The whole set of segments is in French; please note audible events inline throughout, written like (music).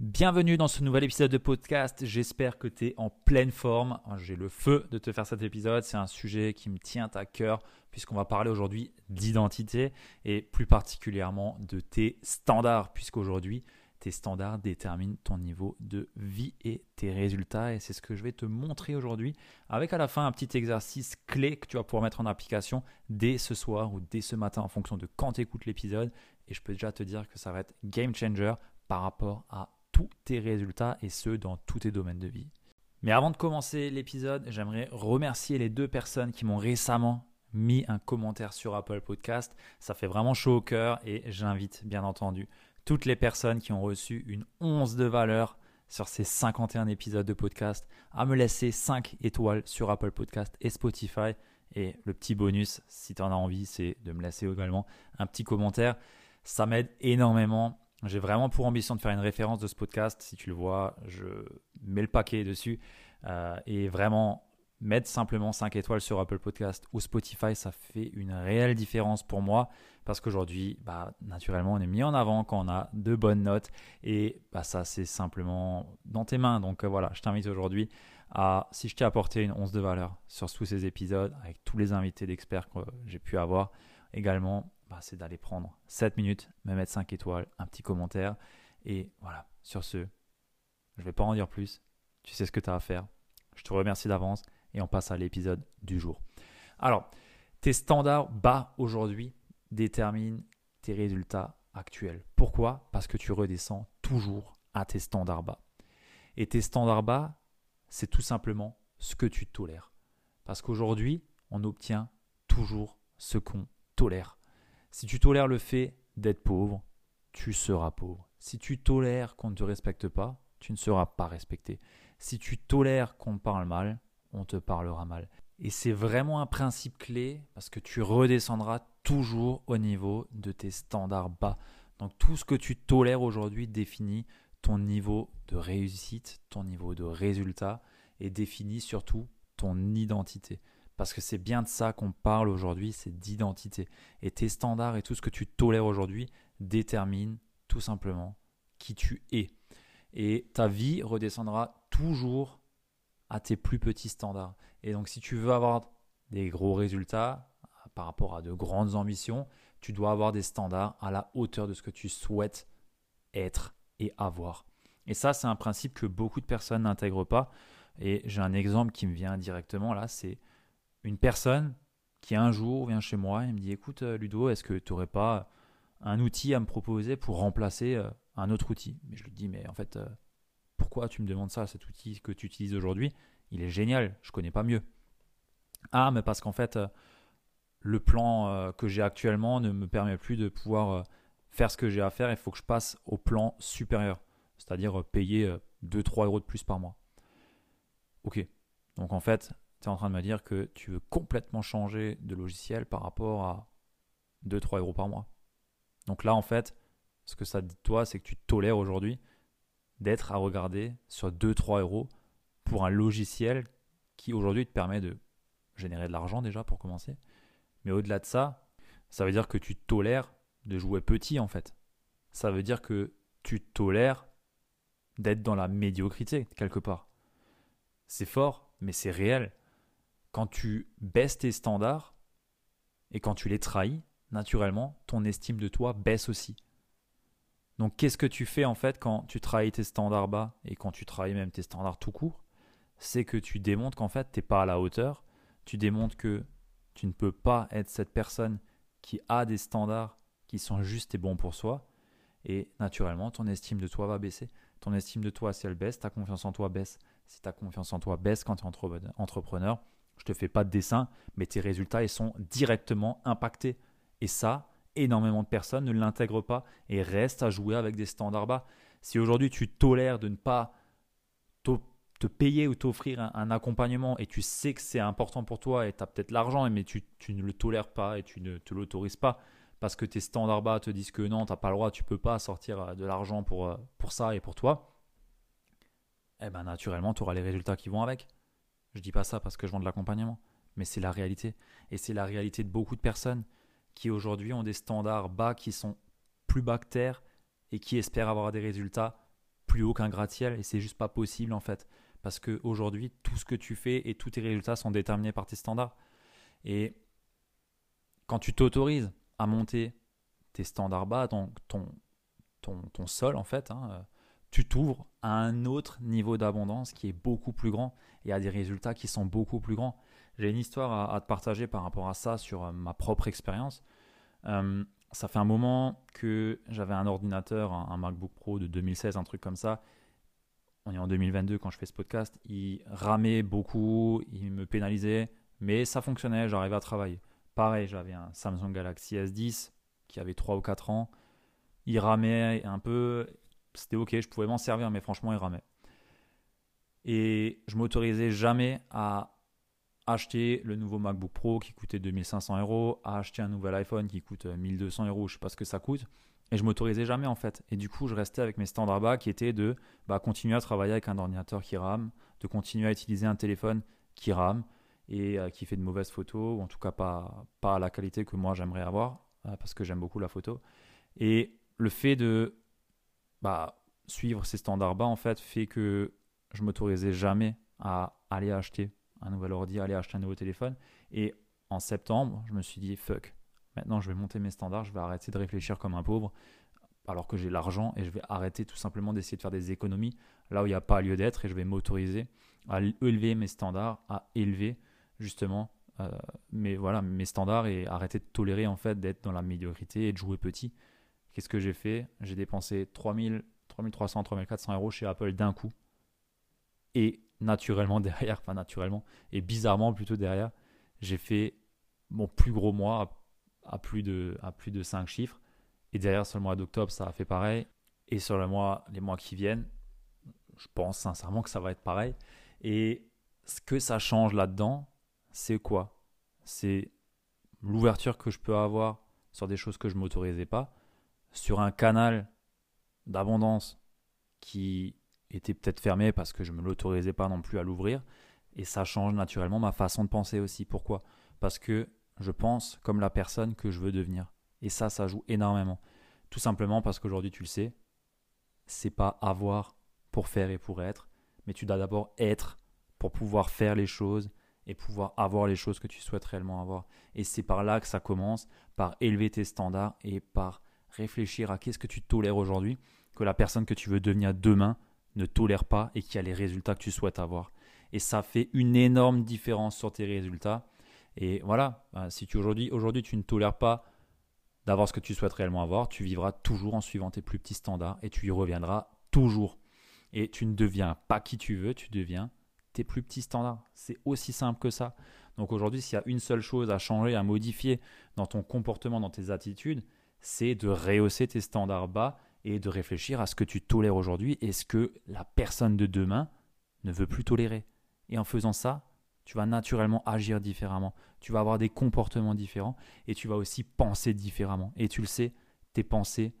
Bienvenue dans ce nouvel épisode de podcast. J'espère que tu es en pleine forme. J'ai le feu de te faire cet épisode. C'est un sujet qui me tient à cœur puisqu'on va parler aujourd'hui d'identité et plus particulièrement de tes standards puisqu'aujourd'hui, tes standards déterminent ton niveau de vie et tes résultats. Et c'est ce que je vais te montrer aujourd'hui avec à la fin un petit exercice clé que tu vas pouvoir mettre en application dès ce soir ou dès ce matin en fonction de quand tu écoutes l'épisode. Et je peux déjà te dire que ça va être game changer par rapport à tous tes résultats et ce dans tous tes domaines de vie. Mais avant de commencer l'épisode, j'aimerais remercier les deux personnes qui m'ont récemment mis un commentaire sur Apple Podcast. Ça fait vraiment chaud au cœur et j'invite bien entendu toutes les personnes qui ont reçu une once de valeur sur ces 51 épisodes de podcast à me laisser 5 étoiles sur Apple Podcast et Spotify. Et le petit bonus, si tu en as envie, c'est de me laisser également un petit commentaire. Ça m'aide énormément. J'ai vraiment pour ambition de faire une référence de ce podcast. Si tu le vois, je mets le paquet dessus. Euh, et vraiment, mettre simplement 5 étoiles sur Apple Podcast ou Spotify, ça fait une réelle différence pour moi. Parce qu'aujourd'hui, bah, naturellement, on est mis en avant quand on a de bonnes notes. Et bah, ça, c'est simplement dans tes mains. Donc euh, voilà, je t'invite aujourd'hui à, si je t'ai apporté une once de valeur sur tous ces épisodes, avec tous les invités d'experts que j'ai pu avoir, également, bah, c'est d'aller prendre 7 minutes, me mettre 5 étoiles, un petit commentaire. Et voilà, sur ce, je ne vais pas en dire plus. Tu sais ce que tu as à faire. Je te remercie d'avance et on passe à l'épisode du jour. Alors, tes standards bas aujourd'hui déterminent tes résultats actuels. Pourquoi? Parce que tu redescends toujours à tes standards bas. Et tes standards bas, c'est tout simplement ce que tu tolères. Parce qu'aujourd'hui, on obtient toujours ce qu'on tolère. Si tu tolères le fait d'être pauvre, tu seras pauvre. Si tu tolères qu'on ne te respecte pas, tu ne seras pas respecté. Si tu tolères qu'on parle mal, on te parlera mal. Et c'est vraiment un principe clé parce que tu redescendras toujours au niveau de tes standards bas. Donc tout ce que tu tolères aujourd'hui définit ton niveau de réussite, ton niveau de résultat et définit surtout ton identité. Parce que c'est bien de ça qu'on parle aujourd'hui, c'est d'identité. Et tes standards et tout ce que tu tolères aujourd'hui déterminent tout simplement qui tu es. Et ta vie redescendra toujours à tes plus petits standards. Et donc si tu veux avoir des gros résultats par rapport à de grandes ambitions, tu dois avoir des standards à la hauteur de ce que tu souhaites être et avoir. Et ça, c'est un principe que beaucoup de personnes n'intègrent pas. Et j'ai un exemple qui me vient directement là, c'est une personne qui un jour vient chez moi et me dit écoute euh, Ludo, est-ce que tu n'aurais pas un outil à me proposer pour remplacer euh, un autre outil? Mais je lui dis mais en fait euh, pourquoi tu me demandes ça? Cet outil que tu utilises aujourd'hui, il est génial, je connais pas mieux. Ah mais parce qu'en fait le plan que j'ai actuellement ne me permet plus de pouvoir faire ce que j'ai à faire, il faut que je passe au plan supérieur, c'est-à-dire payer 2-3 euros de plus par mois. Ok, donc en fait, tu es en train de me dire que tu veux complètement changer de logiciel par rapport à 2-3 euros par mois. Donc là, en fait, ce que ça dit de toi, c'est que tu tolères aujourd'hui d'être à regarder sur 2-3 euros pour un logiciel qui aujourd'hui te permet de générer de l'argent déjà pour commencer. Mais au-delà de ça, ça veut dire que tu tolères de jouer petit en fait. Ça veut dire que tu tolères d'être dans la médiocrité quelque part. C'est fort, mais c'est réel quand tu baisses tes standards et quand tu les trahis, naturellement, ton estime de toi baisse aussi. Donc qu'est-ce que tu fais en fait quand tu trahis tes standards bas et quand tu trahis même tes standards tout court? C'est que tu démontres qu'en fait tu n'es pas à la hauteur, tu démontres que tu ne peux pas être cette personne qui a des standards qui sont justes et bons pour soi, et naturellement ton estime de toi va baisser. Ton estime de toi si elle baisse, ta confiance en toi baisse. Si ta confiance en toi baisse quand tu es entrepreneur, je te fais pas de dessin, mais tes résultats ils sont directement impactés. Et ça, énormément de personnes ne l'intègrent pas et restent à jouer avec des standards bas. Si aujourd'hui tu tolères de ne pas te payer ou t'offrir un, accompagnement et tu sais que c'est important pour toi et tu as peut-être l'argent, mais tu, ne le tolères pas et tu ne te l'autorises pas parce que tes standards bas te disent que non, tu n'as pas le droit, tu peux pas sortir euh, de l'argent pour, euh, pour ça et pour toi, eh ben naturellement, tu auras les résultats qui vont avec. Je dis pas ça parce que je vends de l'accompagnement, mais c'est la réalité. Et c'est la réalité de beaucoup de personnes qui aujourd'hui ont des standards bas qui sont plus bas que terre et qui espèrent avoir des résultats plus hauts qu'un gratte-ciel et c'est juste pas possible en fait parce qu'aujourd'hui, tout ce que tu fais et tous tes résultats sont déterminés par tes standards. Et quand tu t'autorises à monter tes standards bas, ton, ton, ton, sol, en fait, hein, tu t'ouvres à un autre niveau d'abondance qui est beaucoup plus grand et à des résultats qui sont beaucoup plus grands. J'ai une histoire à, te partager par rapport à ça sur euh, ma propre expérience. Euh, ça fait un moment que j'avais un ordinateur, un, MacBook Pro de 2016, un truc comme ça, on est en 2022 quand je fais ce podcast, il ramait beaucoup, il me pénalisait, mais ça fonctionnait, j'arrivais à travailler. Pareil, j'avais un Samsung Galaxy S10 qui avait 3 ou 4 ans, il ramait un peu, c'était ok, je pouvais m'en servir, mais franchement, il ramait. Et je m'autorisais jamais à acheter le nouveau MacBook Pro qui coûtait 2500 euros, à acheter un nouvel iPhone qui coûte 1200 euros, je sais pas ce que ça coûte. Et je m'autorisais jamais en fait. Et du coup, je restais avec mes standards bas qui étaient de bah, continuer à travailler avec un ordinateur qui rame, de continuer à utiliser un téléphone qui rame et euh, qui fait de mauvaises photos, ou en tout cas pas, pas à la qualité que moi j'aimerais avoir, euh, parce que j'aime beaucoup la photo. Et le fait de bah, suivre ces standards bas en fait fait que je m'autorisais jamais à aller acheter un nouvel ordi, aller acheter un nouveau téléphone. Et en septembre, je me suis dit fuck, Maintenant, je vais monter mes standards, je vais arrêter de réfléchir comme un pauvre alors que j'ai l'argent et je vais arrêter tout simplement d'essayer de faire des économies là où il n'y a pas lieu d'être et je vais m'autoriser à élever mes standards, à élever justement euh, mes, voilà, mes standards et arrêter de tolérer en fait d'être dans la médiocrité et de jouer petit. Qu'est-ce que j'ai fait? J'ai dépensé 3000, 3300, 3400 euros chez Apple d'un coup et naturellement (laughs) derrière, enfin naturellement et bizarrement plutôt derrière, j'ai fait mon plus gros mois à plus de, à plus de 5 chiffres. Et derrière, sur le mois d'octobre, ça a fait pareil. Et sur le mois, les mois qui viennent, je pense sincèrement que ça va être pareil. Et ce que ça change là-dedans, c'est quoi? C'est l'ouverture que je peux avoir sur des choses que je ne m'autorisais pas, sur un canal d'abondance qui était peut-être fermé parce que je ne me l'autorisais pas non plus à l'ouvrir. Et ça change naturellement ma façon de penser aussi. Pourquoi? Parce que je pense comme la personne que je veux devenir. Et ça, ça joue énormément. Tout simplement parce qu'aujourd'hui, tu le sais, c'est pas avoir pour faire et pour être, mais tu dois d'abord être pour pouvoir faire les choses et pouvoir avoir les choses que tu souhaites réellement avoir. Et c'est par là que ça commence, par élever tes standards et par réfléchir à qu'est-ce que tu tolères aujourd'hui, que la personne que tu veux devenir demain ne tolère pas et qui a les résultats que tu souhaites avoir. Et ça fait une énorme différence sur tes résultats et voilà, bah, si tu aujourd'hui, aujourd'hui tu ne tolères pas d'avoir ce que tu souhaites réellement avoir, tu vivras toujours en suivant tes plus petits standards et tu y reviendras toujours. Et tu ne deviens pas qui tu veux, tu deviens tes plus petits standards. C'est aussi simple que ça. Donc aujourd'hui, s'il y a une seule chose à changer, à modifier dans ton comportement, dans tes attitudes, c'est de rehausser tes standards bas et de réfléchir à ce que tu tolères aujourd'hui et ce que la personne de demain ne veut plus tolérer. Et en faisant ça, tu vas naturellement agir différemment, tu vas avoir des comportements différents et tu vas aussi penser différemment. Et tu le sais, tes pensées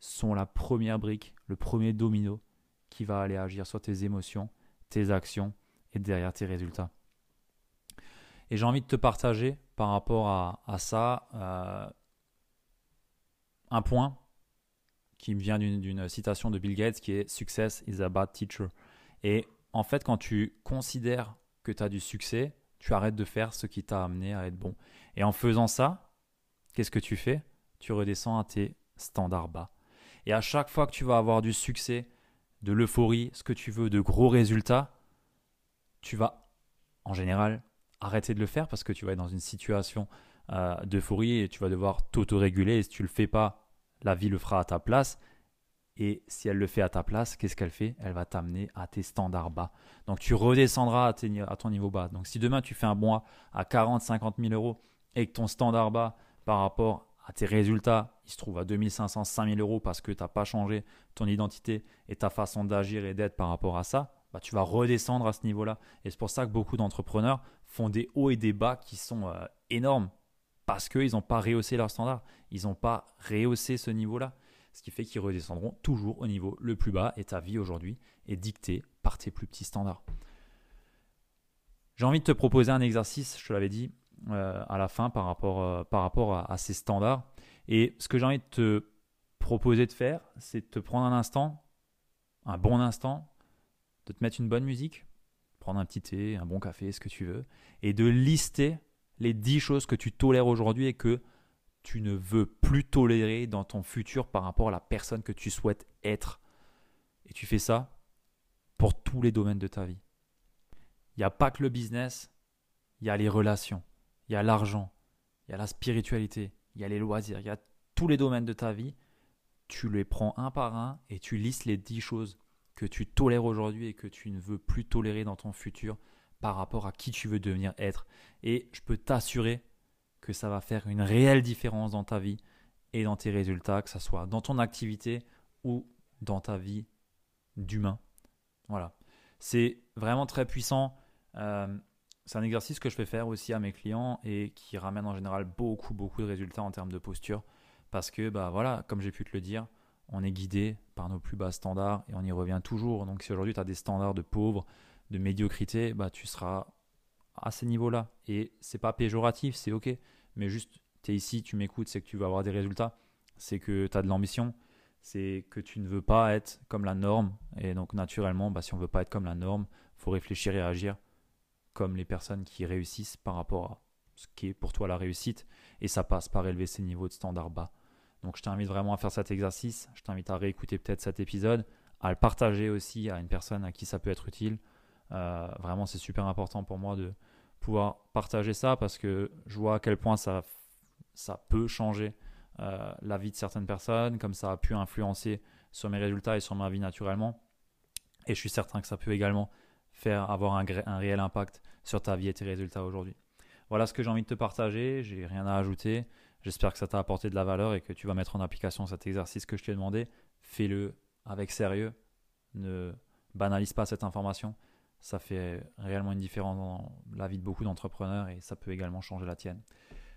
sont la première brique, le premier domino qui va aller agir sur tes émotions, tes actions et derrière tes résultats. Et j'ai envie de te partager par rapport à, ça euh, un point qui me vient d'une citation de Bill Gates qui est Success is a bad teacher. Et en fait, quand tu considères que tu as du succès, tu arrêtes de faire ce qui t'a amené à être bon. Et en faisant ça, qu'est-ce que tu fais? Tu redescends à tes standards bas. Et à chaque fois que tu vas avoir du succès, de l'euphorie, ce que tu veux, de gros résultats, tu vas en général arrêter de le faire parce que tu vas être dans une situation euh, d'euphorie et tu vas devoir t'autoréguler. Et si tu ne le fais pas, la vie le fera à ta place. Et si elle le fait à ta place, qu'est-ce qu'elle fait? Elle va t'amener à tes standards bas. Donc tu redescendras à, ton niveau bas. Donc si demain tu fais un mois à 40, 50 000 euros et que ton standard bas par rapport à tes résultats, ils se trouvent à 2500, 5000 euros parce que tu n'as pas changé ton identité et ta façon d'agir et d'être par rapport à ça, bah, tu vas redescendre à ce niveau-là. Et c'est pour ça que beaucoup d'entrepreneurs font des hauts et des bas qui sont euh, énormes parce qu'ils n'ont pas rehaussé leur standard. Ils n'ont pas rehaussé ce niveau-là. Ce qui fait qu'ils redescendront toujours au niveau le plus bas et ta vie aujourd'hui est dictée par tes plus petits standards. J'ai envie de te proposer un exercice, je te l'avais dit euh, à la fin par rapport, euh, par rapport à, à, ces standards. Et ce que j'ai envie de te proposer de faire, c'est de te prendre un instant, un bon instant, de te mettre une bonne musique, prendre un petit thé, un bon café, ce que tu veux, et de lister les 10 choses que tu tolères aujourd'hui et que tu ne veux plus tolérer dans ton futur par rapport à la personne que tu souhaites être. Et tu fais ça pour tous les domaines de ta vie. Il n'y a pas que le business, il y a les relations, il y a l'argent, il y a la spiritualité, il y a les loisirs, il y a tous les domaines de ta vie. Tu les prends un par un et tu listes les 10 choses que tu tolères aujourd'hui et que tu ne veux plus tolérer dans ton futur par rapport à qui tu veux devenir être. Et je peux t'assurer que ça va faire une réelle différence dans ta vie et dans tes résultats, que ce soit dans ton activité ou dans ta vie d'humain. Voilà. C'est vraiment très puissant. Euh, c'est un exercice que je fais faire aussi à mes clients et qui ramène en général beaucoup, beaucoup de résultats en termes de posture. Parce que, bah voilà, comme j'ai pu te le dire, on est guidé par nos plus bas standards et on y revient toujours. Donc si aujourd'hui tu as des standards de pauvres, de médiocrité, bah, tu seras à ces niveaux-là. Et c'est pas péjoratif, c'est ok. Mais juste, tu es ici, tu m'écoutes, c'est que tu vas avoir des résultats, c'est que tu as de l'ambition, c'est que tu ne veux pas être comme la norme. Et donc naturellement, bah, si on veut pas être comme la norme, faut réfléchir et agir comme les personnes qui réussissent par rapport à ce qui est pour toi la réussite. Et ça passe par élever ces niveaux de standards bas. Donc je t'invite vraiment à faire cet exercice, je t'invite à réécouter peut-être cet épisode, à le partager aussi à une personne à qui ça peut être utile. Euh, vraiment c'est super important pour moi de pouvoir partager ça parce que je vois à quel point ça, peut changer euh, la vie de certaines personnes, comme ça a pu influencer sur mes résultats et sur ma vie naturellement. Et je suis certain que ça peut également faire avoir un, un réel impact sur ta vie et tes résultats aujourd'hui. Voilà ce que j'ai envie de te partager, j'ai rien à ajouter. J'espère que ça t'a apporté de la valeur et que tu vas mettre en application cet exercice que je t'ai demandé. Fais-le avec sérieux. Ne banalise pas cette information. Ça fait réellement une différence dans la vie de beaucoup d'entrepreneurs et ça peut également changer la tienne.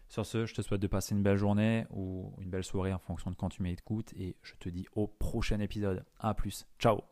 Sur ce, je te souhaite de passer une belle journée ou une belle soirée en fonction de quand tu m'écoutes et je te dis au prochain épisode. A plus. Ciao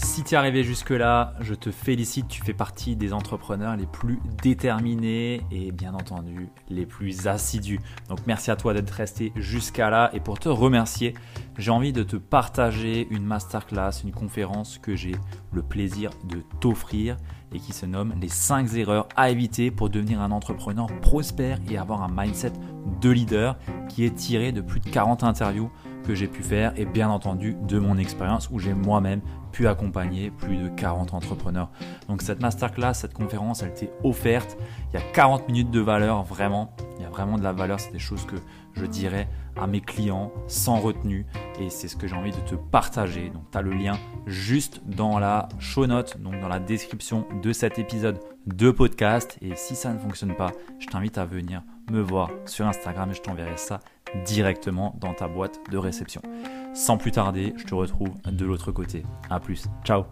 Si tu es arrivé jusque-là, je te félicite, tu fais partie des entrepreneurs les plus déterminés et bien entendu les plus assidus. Donc merci à toi d'être resté jusqu'à là et pour te remercier, j'ai envie de te partager une masterclass, une conférence que j'ai le plaisir de t'offrir et qui se nomme les 5 erreurs à éviter pour devenir un entrepreneur prospère et avoir un mindset de leader qui est tiré de plus de 40 interviews que j'ai pu faire et bien entendu de mon expérience où j'ai moi-même pu accompagner plus de 40 entrepreneurs. Donc cette masterclass, cette conférence, elle t'est offerte. Il y a 40 minutes de valeur, vraiment. Il y a vraiment de la valeur. C'est des choses que je dirais à mes clients sans retenue et c'est ce que j'ai envie de te partager. Donc tu as le lien juste dans la show note, donc dans la description de cet épisode de podcast. Et si ça ne fonctionne pas, je t'invite à venir me voir sur Instagram et je t'enverrai ça directement dans ta boîte de réception. Sans plus tarder, je te retrouve de l'autre côté. A plus. Ciao